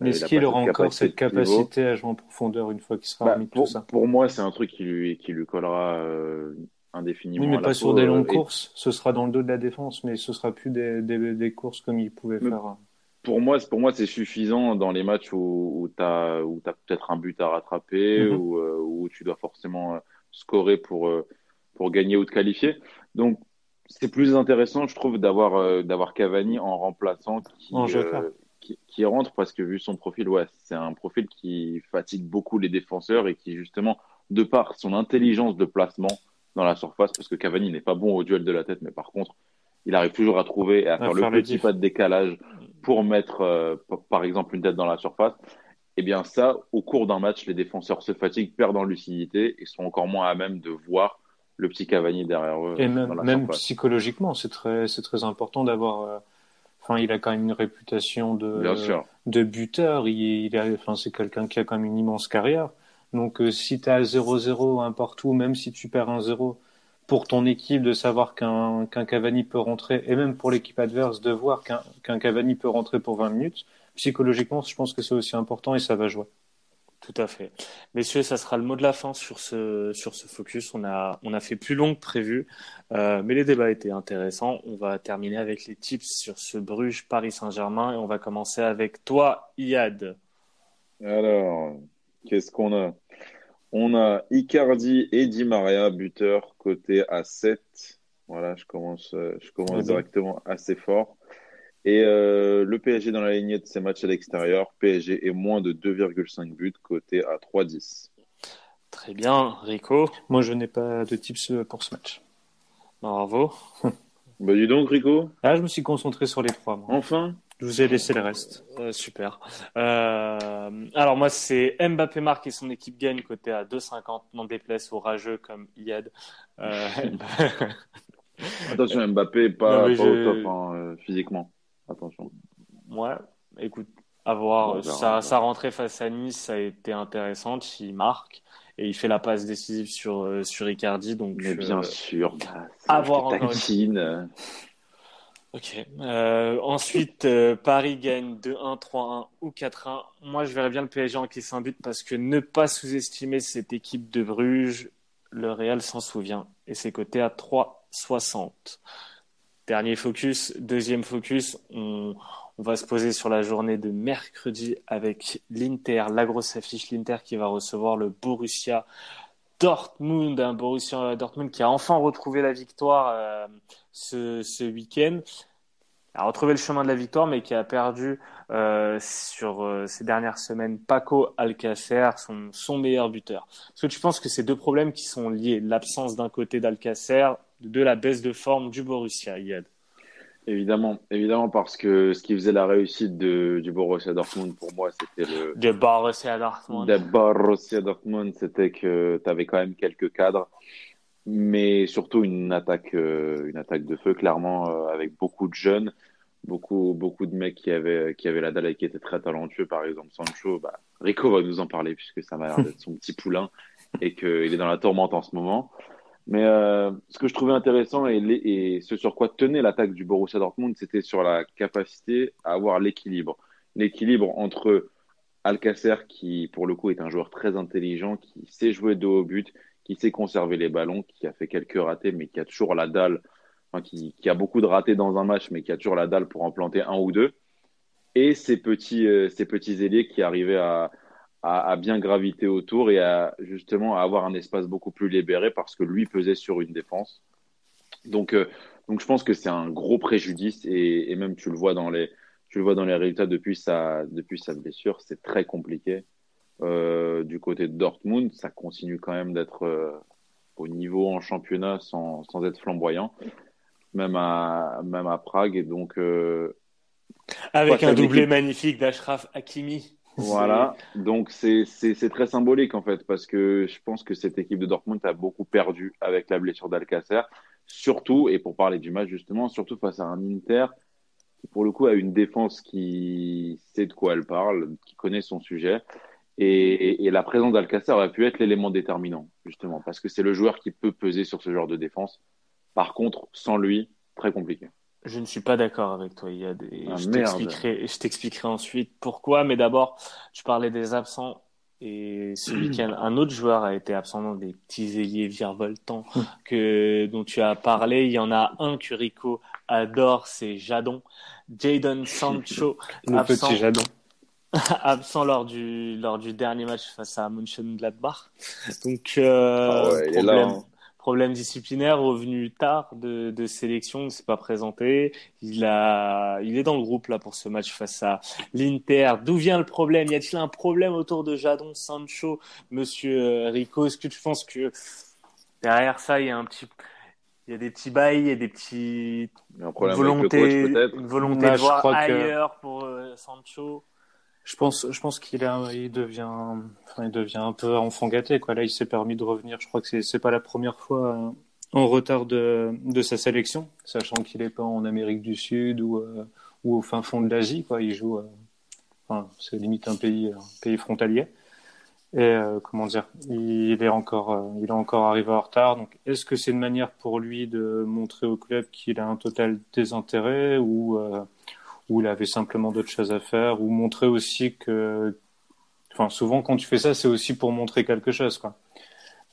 Speaker 3: Mais est-ce qu'il aura encore cette capacité à jouer en profondeur une fois qu'il sera bah, remis
Speaker 4: pour,
Speaker 3: tout ça
Speaker 4: Pour moi, c'est un truc qui lui, qui lui collera euh, indéfiniment.
Speaker 3: Oui, mais pas sur des longues euh, courses. Ce sera dans le dos de la défense, mais ce sera plus des, des, des courses comme il pouvait faire.
Speaker 4: Pour moi, pour moi, c'est suffisant dans les matchs où, où tu as, où as peut-être un but à rattraper, mm où, euh, où, tu dois forcément scorer pour, pour gagner ou te qualifier. Donc, c'est plus intéressant, je trouve, d'avoir d'avoir Cavani en remplaçant qui,
Speaker 3: en
Speaker 4: qui, rentre parce que vu son profil, ouais, c'est un profil qui fatigue beaucoup les défenseurs et qui justement, de par son intelligence de placement dans la surface, parce que Cavani n'est pas bon au duel de la tête, mais par contre, il arrive toujours à trouver et à, faire, le petit pas de décalage pour mettre, euh, par exemple, une tête dans la surface. Et eh bien ça, au cours d'un match, les défenseurs se fatiguent, perdent en lucidité et sont encore moins à même de voir le petit Cavani derrière eux.
Speaker 3: Et même, psychologiquement, c'est très, c'est très important d'avoir euh, il a quand même une réputation de, de buteur. Il, enfin, c'est quelqu'un qui a quand même une immense carrière. Donc, euh, si tu as 0-0 un partout, même si tu perds un 0 pour ton équipe, de savoir qu'un qu'un Cavani peut rentrer, et même pour l'équipe adverse, de voir qu'un qu'un Cavani peut rentrer pour 20 minutes, psychologiquement, je pense que c'est aussi important et ça va jouer.
Speaker 1: Tout à fait. Messieurs, ça sera le mot de la fin sur ce, sur ce focus. On a, on a fait plus long que prévu, euh, mais les débats étaient intéressants. On va terminer avec les tips sur ce Bruges Paris Saint-Germain et on va commencer avec toi, Iad.
Speaker 4: Alors, qu'est-ce qu'on a? On a Icardi et Di Maria, buteur, côté à 7. Voilà, je commence, je commence directement assez fort. Et euh, le PSG dans la lignée de ses matchs à l'extérieur, PSG est moins de 2,5 buts, côté à 3,10.
Speaker 1: Très bien, Rico.
Speaker 3: Moi, je n'ai pas de tips pour ce match.
Speaker 1: Bravo.
Speaker 4: bah dis donc, Rico.
Speaker 3: Ah, je me suis concentré sur les trois.
Speaker 4: Enfin
Speaker 3: Je vous ai laissé le reste.
Speaker 1: Euh, super. Euh, alors moi, c'est Mbappé marque et son équipe gagne, côté à 2,50. Non déplace au rageux comme Iad.
Speaker 4: Attention, Mbappé, pas, pas au top hein, physiquement. Attention.
Speaker 1: Ouais, écoute, à voir. sa, rentrée face à Nice ça a été intéressante. Il marque et il fait la passe décisive sur, euh, sur Icardi. Donc,
Speaker 4: Mais bien euh, sûr,
Speaker 1: à voir encore Ok. Euh, ensuite, Paris gagne 2-1, 3-1 ou 4-1. Moi, je verrais bien le PSG encaisser un but parce que ne pas sous-estimer cette équipe de Bruges, le Real s'en souvient. Et c'est coté à 3-60. Dernier focus, deuxième focus, on, va se poser sur la journée de mercredi avec l'Inter, la grosse affiche, l'Inter qui va recevoir le Borussia Dortmund, un Borussia Dortmund qui a enfin retrouvé la victoire euh, ce, week-end, a retrouvé le chemin de la victoire, mais qui a perdu euh, sur euh, ces dernières semaines Paco Alcacer, son, son meilleur buteur. Est-ce que tu penses que ces deux problèmes qui sont liés, l'absence d'un côté d'Alcacer de la baisse de forme du Borussia, Yad
Speaker 4: Évidemment, évidemment, parce que ce qui faisait la réussite de, du Borussia Dortmund, pour moi, c'était le.
Speaker 1: De Borussia Dortmund.
Speaker 4: De Borussia Dortmund, c'était que tu avais quand même quelques cadres, mais surtout une attaque, euh, une attaque de feu, clairement, euh, avec beaucoup de jeunes, beaucoup, beaucoup de mecs qui avaient, qui avaient la dalle et qui étaient très talentueux. Par exemple, Sancho, bah, Rico va nous en parler puisque ça m'a l'air d'être son petit poulain et qu'il est dans la tourmente en ce moment. Mais euh, ce que je trouvais intéressant et, ce sur quoi tenait l'attaque du Borussia Dortmund, c'était sur la capacité à avoir l'équilibre. L'équilibre entre Alcacer, qui pour le coup est un joueur très intelligent, qui sait jouer de haut but, qui sait conserver les ballons, qui a fait quelques ratés, mais qui a toujours la dalle, enfin, qui, a beaucoup de ratés dans un match, mais qui a toujours la dalle pour en planter un ou deux. Et ces petits, euh, ces petits ailiers qui arrivaient à, à, bien graviter autour et à justement à avoir un espace beaucoup plus libéré parce que lui pesait sur une défense. Donc, euh, donc je pense que c'est un gros préjudice et, et, même tu le vois dans les, tu le vois dans les résultats depuis sa, depuis sa blessure, c'est très compliqué. Euh, du côté de Dortmund, ça continue quand même d'être euh, au niveau en championnat sans, sans être flamboyant. même à, même à Prague. Et donc, euh,
Speaker 1: avec un doublé magnifique d'Ashraf Hakimi.
Speaker 4: Voilà, donc c'est très symbolique en fait, parce que je pense que cette équipe de Dortmund a beaucoup perdu avec la blessure d'Alcacer, surtout, et pour parler du match justement, surtout face à un Inter qui pour le coup a une défense qui sait de quoi elle parle, qui connaît son sujet, et, et la présence d'Alcacer aurait pu être l'élément déterminant justement, parce que c'est le joueur qui peut peser sur ce genre de défense. Par contre, sans lui, très compliqué.
Speaker 1: Je ne suis pas d'accord avec toi. Il y a des... Ah, je t'expliquerai ensuite pourquoi. Mais d'abord, tu parlais des absents. Et ce week-end, un autre joueur a été absent dans des petits ailiers virevoltants que, dont tu as parlé. Il y en a un que Rico adore, c'est Jadon. Jadon Sancho.
Speaker 3: Le petit Jadon.
Speaker 1: absent lors du, lors du dernier match face à Mönchengladbach. Donc, euh,
Speaker 4: ah ouais, problème, là, hein
Speaker 1: problème disciplinaire, revenu tard de, de sélection, ne s'est pas présenté. Il a, il est dans le groupe là pour ce match face à l'Inter. D'où vient le problème? Y a-t-il un problème autour de Jadon Sancho, Monsieur euh, Rico? Est-ce que tu penses que derrière ça, il y a un petit, il y a des petits bails, il y a des petits
Speaker 4: un volonté,
Speaker 1: une volonté de voir ailleurs pour euh, Sancho?
Speaker 3: Je pense, je pense qu'il il devient, enfin, il devient un peu enfant gâté, quoi. Là, il s'est permis de revenir. Je crois que c'est, c'est pas la première fois euh, en retard de, de sa sélection, sachant qu'il est pas en Amérique du Sud ou, euh, ou au fin fond de l'Asie, quoi. Il joue, euh, enfin, c'est limite un pays, pays frontalier. Et comment dire, il est encore, il est encore arrivé en retard. Donc, est-ce que c'est une manière pour lui de montrer au club qu'il a un total désintérêt ou où il avait simplement d'autres choses à faire, ou montrer aussi que, enfin, souvent quand tu fais ça, c'est aussi pour montrer quelque chose, quoi.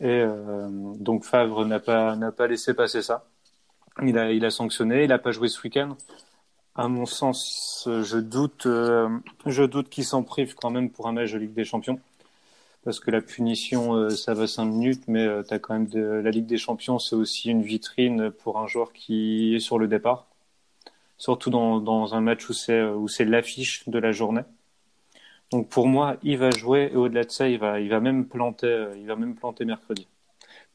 Speaker 3: Et euh, donc Favre n'a pas n'a pas laissé passer ça. Il a il a sanctionné, il a pas joué ce week-end. À mon sens, je doute euh, doute qu'il s'en prive quand même pour un match de Ligue des Champions. Parce que la punition, euh, ça va cinq minutes, mais quand même la Ligue des Champions, c'est aussi une vitrine pour un joueur qui est sur le départ surtout dans, dans un match où c'est où c'est l'affiche de la journée. Donc pour moi, il va jouer et au-delà de ça, il va il va même planter il va même planter mercredi.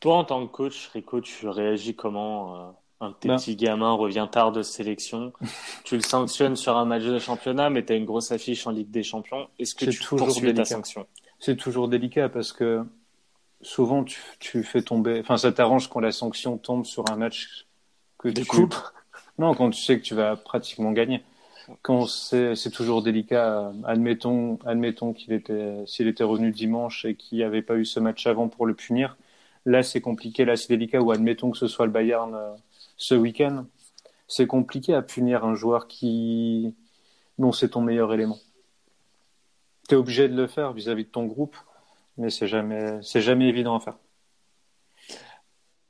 Speaker 1: Toi, en tant que coach, Rico, tu réagis comment euh, Un ben. petit gamin revient tard de sélection, tu le sanctionnes sur un match de championnat, mais tu as une grosse affiche en Ligue des Champions. Est-ce que tu poursuis ta sanction?
Speaker 3: C'est toujours délicat parce que souvent tu, tu fais tomber. Enfin, ça t'arrange quand la sanction tombe sur un match que
Speaker 1: tu coupes
Speaker 3: non, quand tu sais que tu vas pratiquement gagner. Quand c'est, toujours délicat. Admettons, admettons qu'il était, s'il était revenu dimanche et qu'il n'y avait pas eu ce match avant pour le punir. Là, c'est compliqué. Là, c'est délicat. Ou admettons que ce soit le Bayern euh, ce week-end. C'est compliqué à punir un joueur qui, dont c'est ton meilleur élément. Tu es obligé de le faire vis-à-vis de ton groupe, mais c'est jamais, c'est jamais évident à faire.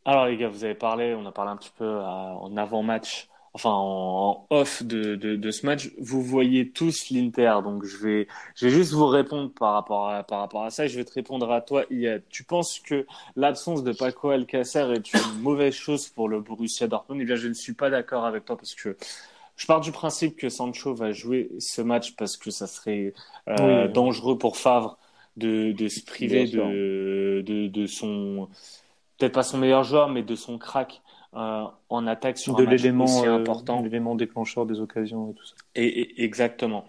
Speaker 1: Alors les gars, vous avez parlé, on a parlé un petit peu euh, en avant-match enfin en, off de, de, de, ce match, vous voyez tous l'Inter. Donc je vais, je vais juste vous répondre par rapport à, par rapport à ça. Je vais te répondre à toi. Tu penses que l'absence de Paco Alcacer est une mauvaise chose pour le Borussia Dortmund? Eh bien, je ne suis pas d'accord avec toi parce que je pars du principe que Sancho va jouer ce match parce que ça serait euh, dangereux pour Favre de, de se priver de, de, de son peut-être pas son meilleur joueur, mais de son crack euh, en attaque sur
Speaker 3: de
Speaker 1: un match aussi euh, important.
Speaker 3: L'élément déclencheur des occasions et tout ça.
Speaker 1: Et, exactement.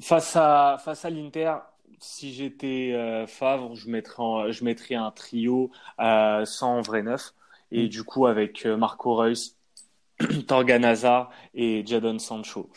Speaker 1: Face à face à l'Inter, si j'étais euh, Favre, je mettrais je mettrais un trio sans vrai neuf et mm. du coup avec Marco Reus, Torgan Hazard et Jadon Sancho.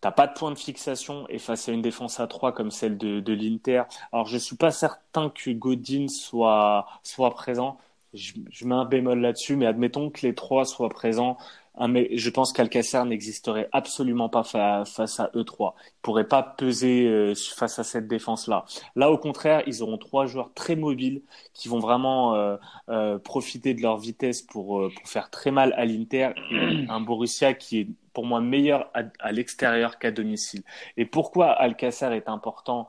Speaker 1: T'as pas de point de fixation et face à une défense à 3 comme celle de, de l'Inter. Alors je suis pas certain que Godin soit soit présent je, mets un bémol là-dessus, mais admettons que les trois soient présents. je pense qu'Alcacer n'existerait absolument pas face à eux trois. Ils pourraient pas peser euh, face à cette défense-là. Là, au contraire, ils auront trois joueurs très mobiles qui vont vraiment euh, euh, profiter de leur vitesse pour, pour faire très mal à l'Inter. Un Borussia qui est pour moi meilleur à, l'extérieur qu'à domicile. Et pourquoi Alcacer est important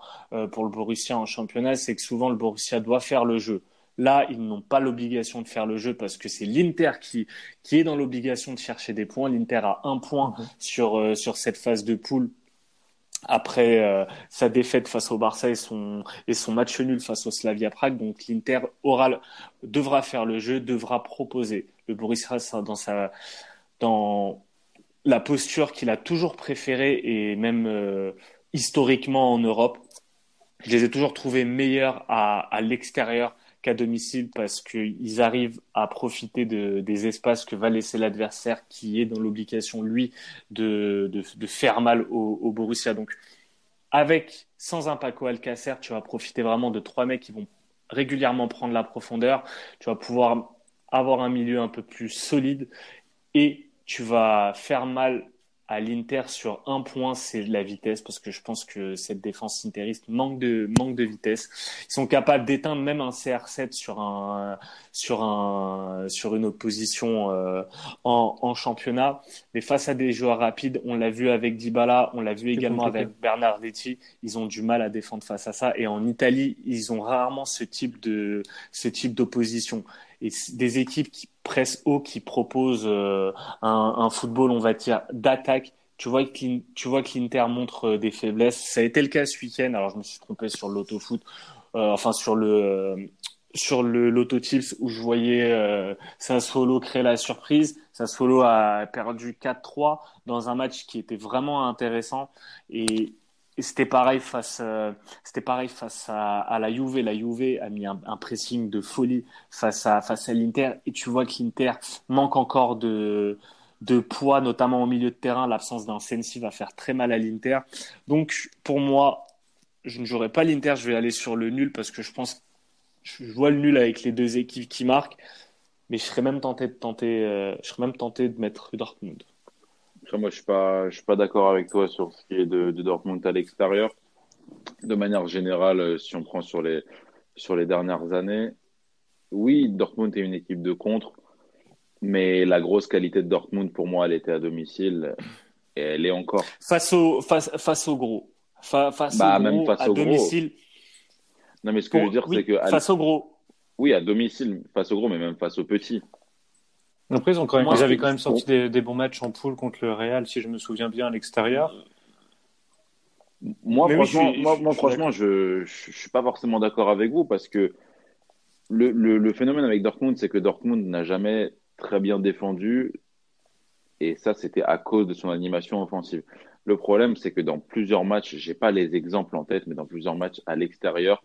Speaker 1: pour le Borussia en championnat, c'est que souvent le Borussia doit faire le jeu. Là, ils n'ont pas l'obligation de faire le jeu parce que c'est l'Inter qui, qui est dans l'obligation de chercher des points. L'Inter a un point mhm. sur, euh, sur cette phase de poule après euh, sa défaite face au Barça et son, et son match nul face au Slavia Prague. Donc l'Inter aura, devra faire le jeu, devra proposer. Le Borussia dans sa, dans la posture qu'il a toujours préférée et même euh, historiquement en Europe. Je les ai toujours trouvés meilleurs à, à l'extérieur qu'à domicile parce qu'ils arrivent à profiter de, des espaces que va laisser l'adversaire qui est dans l'obligation, lui, de, de, de, faire mal au, au, Borussia. Donc, avec, sans un Paco Alcacer, tu vas profiter vraiment de trois mecs qui vont régulièrement prendre la profondeur. Tu vas pouvoir avoir un milieu un peu plus solide et tu vas faire mal à l'Inter sur un point, c'est la vitesse, parce que je pense que cette défense interiste manque de, manque de vitesse. Ils sont capables d'éteindre même un CR7 sur un, sur un, sur une opposition euh, en, en, championnat. Mais face à des joueurs rapides, on l'a vu avec Dybala, on l'a vu également avec Bernardetti, ils ont du mal à défendre face à ça. Et en Italie, ils ont rarement ce type de, ce type d'opposition et des équipes qui pressent haut, qui proposent euh, un, football, on va dire, d'attaque. Tu vois que l'Inter montre euh, des faiblesses. Ça a été le cas ce week-end. Alors je me suis trompé sur l'autofoot, euh, enfin sur le euh, sur le l'auto tips où je voyais euh, Sassuolo créer la surprise. Sassuolo a perdu 4-3 dans un match qui était vraiment intéressant et et c'était pareil face, euh, c'était pareil face à, à, la Juve. La Juve a mis un, pressing de folie face à face à l'Inter. Et tu vois que l'Inter manque encore de de poids, notamment au milieu de terrain. L'absence d'un Sensi va faire très mal à l'Inter. Donc pour moi, je ne jouerai pas l'Inter. Je vais aller sur le nul parce que je pense, je vois le nul avec les deux équipes qui marquent. Mais je serais même tenté de tenter, euh, je serais même tenté de mettre Dortmund
Speaker 4: moi, je suis pas, je suis pas d'accord avec toi sur ce qui est de, de Dortmund à l'extérieur. De manière générale, euh, si on prend sur les, sur les dernières années, oui, Dortmund est une équipe de contre, mais la grosse qualité de Dortmund, pour moi, elle était à domicile et elle est encore.
Speaker 1: Face au, face, face au gros. face bah, au gros, face à au domicile. Gros.
Speaker 4: Non, mais ce que je veux dire, c'est que.
Speaker 1: Face au gros.
Speaker 4: Oui, à domicile, face au gros, mais même face au petit.
Speaker 3: Après, ils, ont quand même, ils avaient quand même sorti des, des, bons matchs en poule contre le Real, si je me souviens bien, à l'extérieur.
Speaker 4: Moi, franchement, je moi, moi, franchement, je ne suis pas forcément d'accord avec vous parce que le, le, le phénomène avec Dortmund, c'est que Dortmund n'a jamais très bien défendu et ça, c'était à cause de son animation offensive. Le problème, c'est que dans plusieurs matchs, j'ai pas les exemples en tête, mais dans plusieurs matchs à l'extérieur,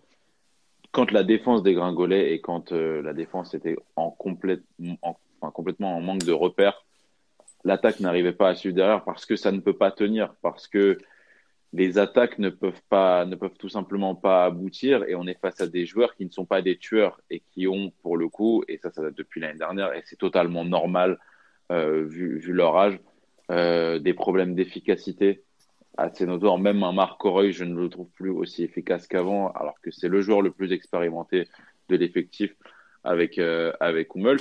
Speaker 4: quand la défense dégringolait et quand euh, la défense était en complète, en enfin, complètement en manque de repères. L'attaque n'arrivait pas à suivre derrière parce que ça ne peut pas tenir, parce que les attaques ne peuvent pas, ne peuvent tout simplement pas aboutir et on est face à des joueurs qui ne sont pas des tueurs et qui ont pour le coup, et ça, ça date depuis l'année dernière et c'est totalement normal euh, vu, leur âge, euh, des problèmes d'efficacité assez notoires. Même un Marc Aureuil, je ne le trouve plus aussi efficace qu'avant, alors que c'est le joueur le plus expérimenté de l'effectif avec, euh, avec Hummels.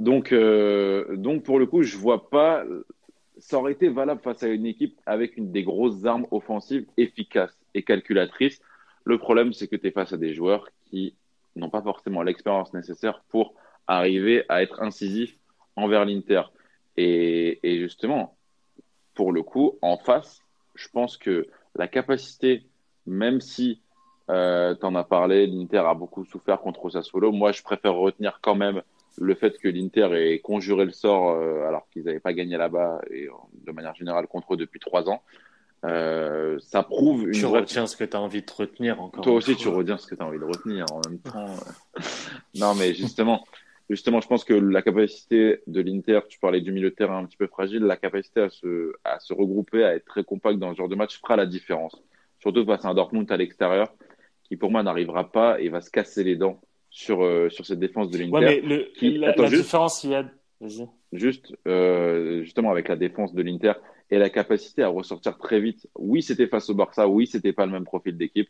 Speaker 4: Donc, euh, donc pour le coup, je vois pas. Ça aurait été valable face à une équipe avec une des grosses armes offensives efficaces et calculatrices. Le problème, c'est que tu es face à des joueurs qui n'ont pas forcément l'expérience nécessaire pour arriver à être incisifs envers l'Inter. Et, et, justement, pour le coup, en face, je pense que la capacité, même si euh, tu en as parlé, l'Inter a beaucoup souffert contre Sassuolo, moi je préfère retenir quand même le fait que l'Inter ait conjuré le sort euh, alors qu'ils n'avaient pas gagné là-bas et de manière générale contre eux depuis trois ans, euh, ça prouve une.
Speaker 1: Tu retiens ce que tu as envie de retenir encore.
Speaker 4: Toi aussi, tu retiens ce que tu as envie de retenir en même temps. non, mais justement, justement, je pense que la capacité de l'Inter, tu parlais du milieu de terrain un petit peu fragile, la capacité à se, à se regrouper, à être très compact dans ce genre de match fera la différence. Surtout face à un Dortmund à l'extérieur qui, pour moi, n'arrivera pas et va se casser les dents sur, euh, sur cette défense de l'Inter.
Speaker 1: Ouais, mais le, la, la différence, il y a.
Speaker 4: Juste, euh, justement, avec la défense de l'Inter et la capacité à ressortir très vite. Oui, c'était face au Barça, oui, c'était pas le même profil d'équipe,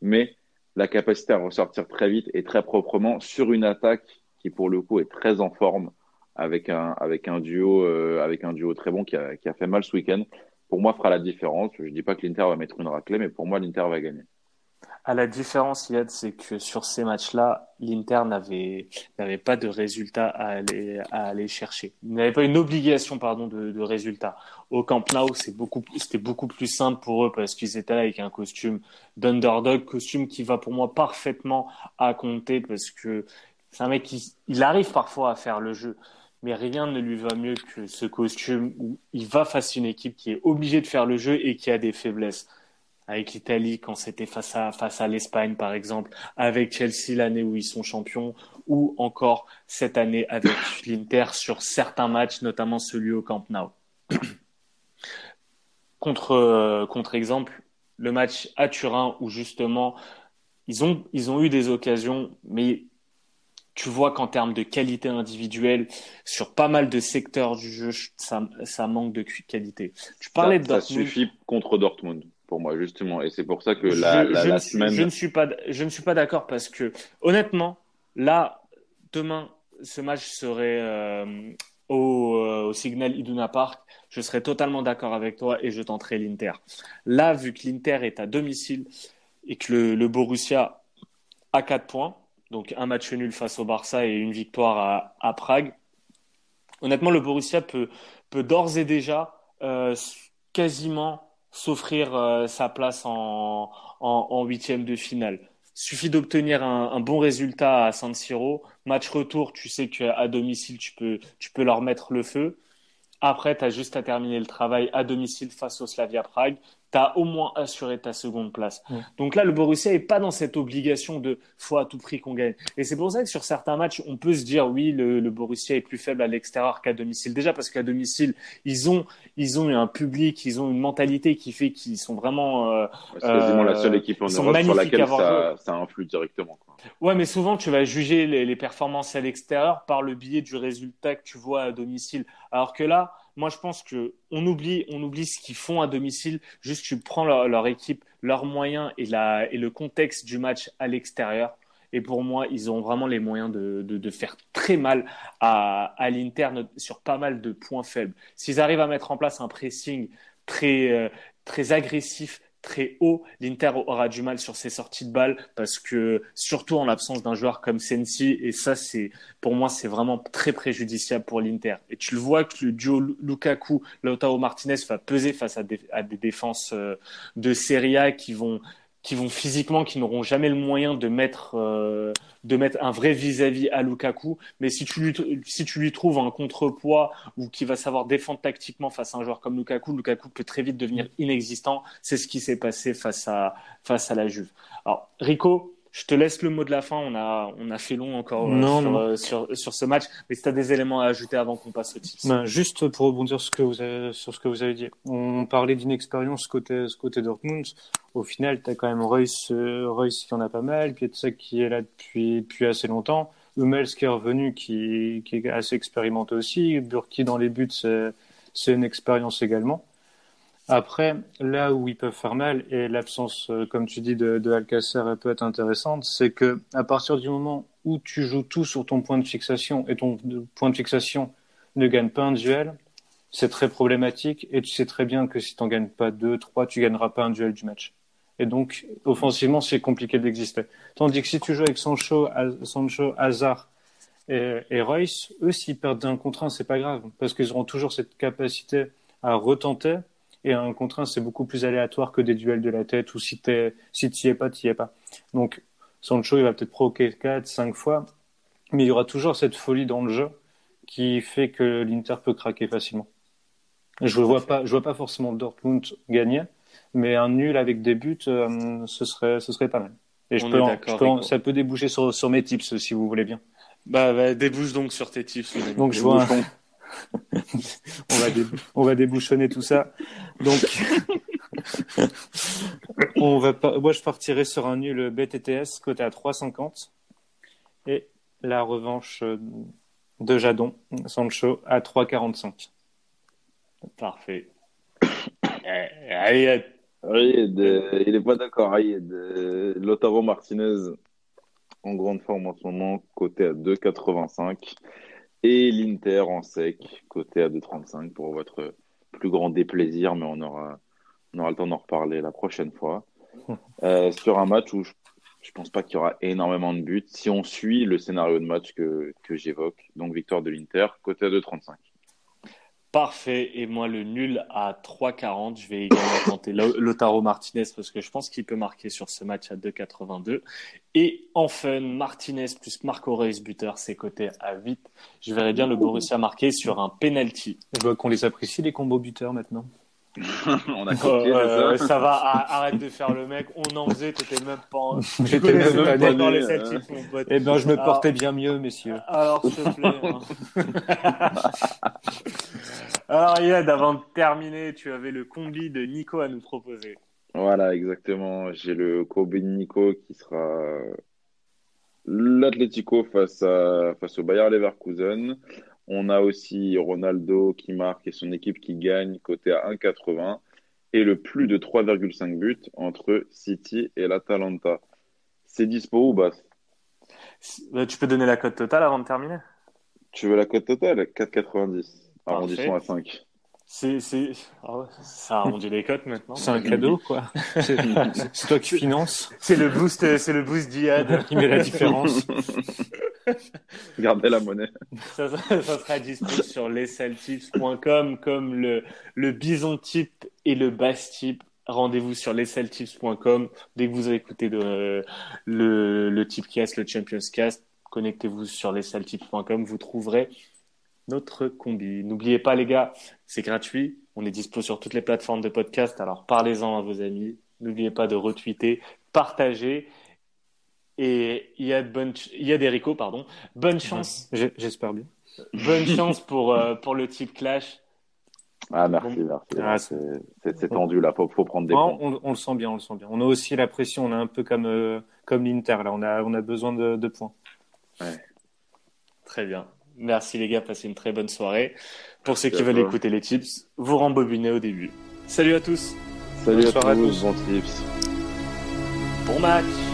Speaker 4: mais la capacité à ressortir très vite et très proprement sur une attaque qui, pour le coup, est très en forme avec un, avec un, duo, euh, avec un duo très bon qui a, qui a fait mal ce week-end. Pour moi, fera la différence. Je dis pas que l'Inter va mettre une raclée, mais pour moi, l'Inter va gagner.
Speaker 1: À la différence, Yad, c'est que sur ces matchs-là, l'Inter n'avait n'avait pas de résultat à aller à aller chercher. Il n'avait pas une obligation, pardon, de, de résultat. Au Camp Nou, c'est beaucoup c'était beaucoup plus simple pour eux parce qu'ils étaient là avec un costume d'underdog, costume qui va pour moi parfaitement à compter parce que c'est un mec qui il arrive parfois à faire le jeu, mais rien ne lui va mieux que ce costume où il va face à une équipe qui est obligée de faire le jeu et qui a des faiblesses. Avec l'Italie, quand c'était face à, face à l'Espagne, par exemple, avec Chelsea l'année où ils sont champions, ou encore cette année avec l'Inter sur certains matchs, notamment celui au Camp Nou. contre, euh, contre exemple, le match à Turin où justement ils ont, ils ont eu des occasions, mais tu vois qu'en termes de qualité individuelle, sur pas mal de secteurs du jeu, ça, ça manque de qualité.
Speaker 4: Tu parlais ça, de Dortmund. Ça suffit contre Dortmund pour moi justement, et c'est pour ça que la,
Speaker 1: je,
Speaker 4: la,
Speaker 1: je,
Speaker 4: la
Speaker 1: ne
Speaker 4: semaine.
Speaker 1: Suis, je ne suis pas, je ne suis pas d'accord parce que honnêtement, là, demain, ce match serait euh, au, euh, au, Signal Iduna Park. Je serais totalement d'accord avec toi et je tenterai l'Inter. Là, vu que l'Inter est à domicile et que le, le Borussia a 4 points, donc un match nul face au Barça et une victoire à, à Prague. Honnêtement, le Borussia peut, peut d'ores et déjà euh, quasiment s'offrir euh, sa place en, en, huitième de finale. Suffit d'obtenir un, un, bon résultat à San Siro. Match retour, tu sais qu'à domicile, tu peux, tu peux leur mettre le feu. Après, tu as juste à terminer le travail à domicile face au Slavia Prague tu as au moins assuré ta seconde place. Ouais. Donc là, le Borussia est pas dans cette obligation de faut à tout prix qu'on gagne. Et c'est pour ça que sur certains matchs, on peut se dire oui, le, le Borussia est plus faible à l'extérieur qu'à domicile. Déjà parce qu'à domicile, ils ont ils ont un public, ils ont une mentalité qui fait qu'ils sont vraiment. Euh,
Speaker 4: c'est quasiment la seule équipe en Europe sur laquelle ça, ça, influe directement. Quoi.
Speaker 1: Ouais, mais souvent tu vas juger les, les performances à l'extérieur par le biais du résultat que tu vois à domicile. Alors que là, moi, je pense que on oublie, on oublie ce qu'ils font à domicile. Juste, tu prends leur, équipe, leurs moyens et, le contexte du match à l'extérieur. Et pour moi, ils ont vraiment les moyens de faire très mal à, à l'Inter sur pas mal de points faibles. S'ils arrivent à mettre en place un pressing très, euh, très agressif, très haut, l'Inter aura du mal sur ses sorties de balles parce que surtout en l'absence d'un joueur comme Sensi et ça c'est pour moi c'est vraiment très préjudiciable pour l'Inter. Et tu le vois que le duo Lukaku Lautaro Martinez va peser face à des, à des défenses euh, de Serie A qui vont qui vont physiquement, qui n'auront jamais le moyen de mettre, euh, de mettre un vrai vis-à-vis -à, Lukaku. Mais si tu lui, si tu lui trouves un contrepoids ou qui va savoir défendre tactiquement face à un joueur comme Lukaku, Lukaku peut très vite devenir inexistant. C'est ce qui s'est passé face à, face à la Juve. Alors, Rico, je te laisse le mot de la fin. On a, on a fait long encore
Speaker 3: non,
Speaker 1: sur,
Speaker 3: non.
Speaker 1: Sur, sur, ce match. Mais si tu as des éléments à ajouter avant qu'on passe au tips.
Speaker 3: Ben, juste pour rebondir sur ce, que vous avez, sur ce que vous avez dit. On parlait d'inexpérience côté, côté Dortmund. Au final, tu as quand même Reus, Reus qui en a pas mal, Pietzak qui est là depuis, depuis assez longtemps. Hummels qui est revenu, qui, qui est assez expérimenté aussi. Burki dans les buts, c'est une expérience également. Après, là où ils peuvent faire mal, et l'absence, comme tu dis, de, de Alcacer peut être intéressante, c'est que à partir du moment où tu joues tout sur ton point de fixation et ton point de fixation ne gagne pas un duel, c'est très problématique. Et tu sais très bien que si tu n'en gagnes pas deux, trois, tu gagneras pas un duel du match. Et donc, offensivement, c'est compliqué d'exister. Tandis que si tu joues avec Sancho, Sancho Hazard et, et Royce, eux, s'ils perdent un contre un, c'est pas grave, parce qu'ils auront toujours cette capacité à retenter et un contre un, c'est beaucoup plus aléatoire que des duels de la tête où si tu si y es pas, tu y es pas. Donc, Sancho, il va peut-être provoquer 4, 5 fois, mais il y aura toujours cette folie dans le jeu qui fait que l'Inter peut craquer facilement. Je ne vois pas, je vois pas forcément Dortmund gagner, mais un nul avec des buts, euh, ce serait, ce serait pas mal. Et je peux, en, je peux en, ça peut déboucher sur, sur mes tips si vous voulez bien.
Speaker 1: Bah, bah débouche donc sur tes tips.
Speaker 3: Donc je vois. Un... on, va on va débouchonner tout ça. Donc, on va pas... moi je partirai sur un nul BTTS côté à 3,50 et la revanche de Jadon, Sancho à 3,45.
Speaker 1: Parfait.
Speaker 4: Allez, il n'est pas d'accord. De... Lotaro Martinez en grande forme en ce moment, côté à 2,85. Et l'Inter en sec, côté à 2,35 pour votre plus grand déplaisir, mais on aura, on aura le temps d'en reparler la prochaine fois. Euh, sur un match où je, je pense pas qu'il y aura énormément de buts, si on suit le scénario de match que, que j'évoque, donc victoire de l'Inter, côté à 2,35.
Speaker 1: Parfait. Et moi, le nul à 3,40. Je vais également tenter Lotaro Martinez parce que je pense qu'il peut marquer sur ce match à 2,82. Et enfin, Martinez plus Marco Reus buteur, c'est coté à 8. Je verrais bien le Borussia marquer sur un penalty.
Speaker 3: Je vois qu'on les apprécie, les combos buteurs maintenant.
Speaker 4: on a compris, euh,
Speaker 1: ça. va, arrête de faire le mec. On en faisait, t'étais même pas. J'étais même
Speaker 3: pas dans les Celtics, mon pote. Eh ben, je me portais bien mieux, messieurs.
Speaker 1: Alors, s'il te plaît. Hein. alors, Yad, avant de terminer, tu avais le combi de Nico à nous proposer.
Speaker 4: Voilà, exactement. J'ai le combi de Nico qui sera l'Atlético face à face au Bayer Leverkusen. On a aussi Ronaldo qui marque et son équipe qui gagne, côté à 1,80. Et le plus de 3,5 buts entre City et l'Atalanta. C'est dispo ou bas
Speaker 1: euh, Tu peux donner la cote totale avant de terminer?
Speaker 4: Tu veux la cote totale? 4,90. Arrondissons à 5.
Speaker 1: C'est, c'est... Ça a rendu les cotes maintenant.
Speaker 3: C'est un cadeau, quoi. c'est toi qui finances.
Speaker 1: C'est le boost, c'est le boost d'IAD.
Speaker 3: qui met la différence.
Speaker 4: Gardez la monnaie.
Speaker 1: Ça, sera disponible sur lesceltips.com comme le, le bison type et le bass type. Rendez-vous sur lesceltips.com. Dès que vous avez écouté le, le, le cast, le Champions Cast, connectez-vous sur lesceltips.com. Vous trouverez notre combi. N'oubliez pas, les gars, c'est gratuit. On est dispo sur toutes les plateformes de podcast. Alors parlez-en à vos amis. N'oubliez pas de retweeter, partager. Et il y a, bonne, il y a des Rico, pardon. Bonne chance.
Speaker 3: J'espère bien.
Speaker 1: Bonne chance pour, euh, pour le type Clash.
Speaker 4: Ah, merci, merci. Ah, c'est tendu là, faut, faut prendre des points.
Speaker 3: On, le sent bien, on le sent bien. On a aussi la pression, on est un peu comme, euh, comme l'Inter là, on a, on a besoin de, de points.
Speaker 4: Ouais.
Speaker 1: Très bien. Merci les gars, passez une très bonne soirée. Pour ceux qui veulent écouter les tips, vous rembobinez au début. Salut à tous.
Speaker 4: Salut à, tous, bons tips.
Speaker 1: Bon match.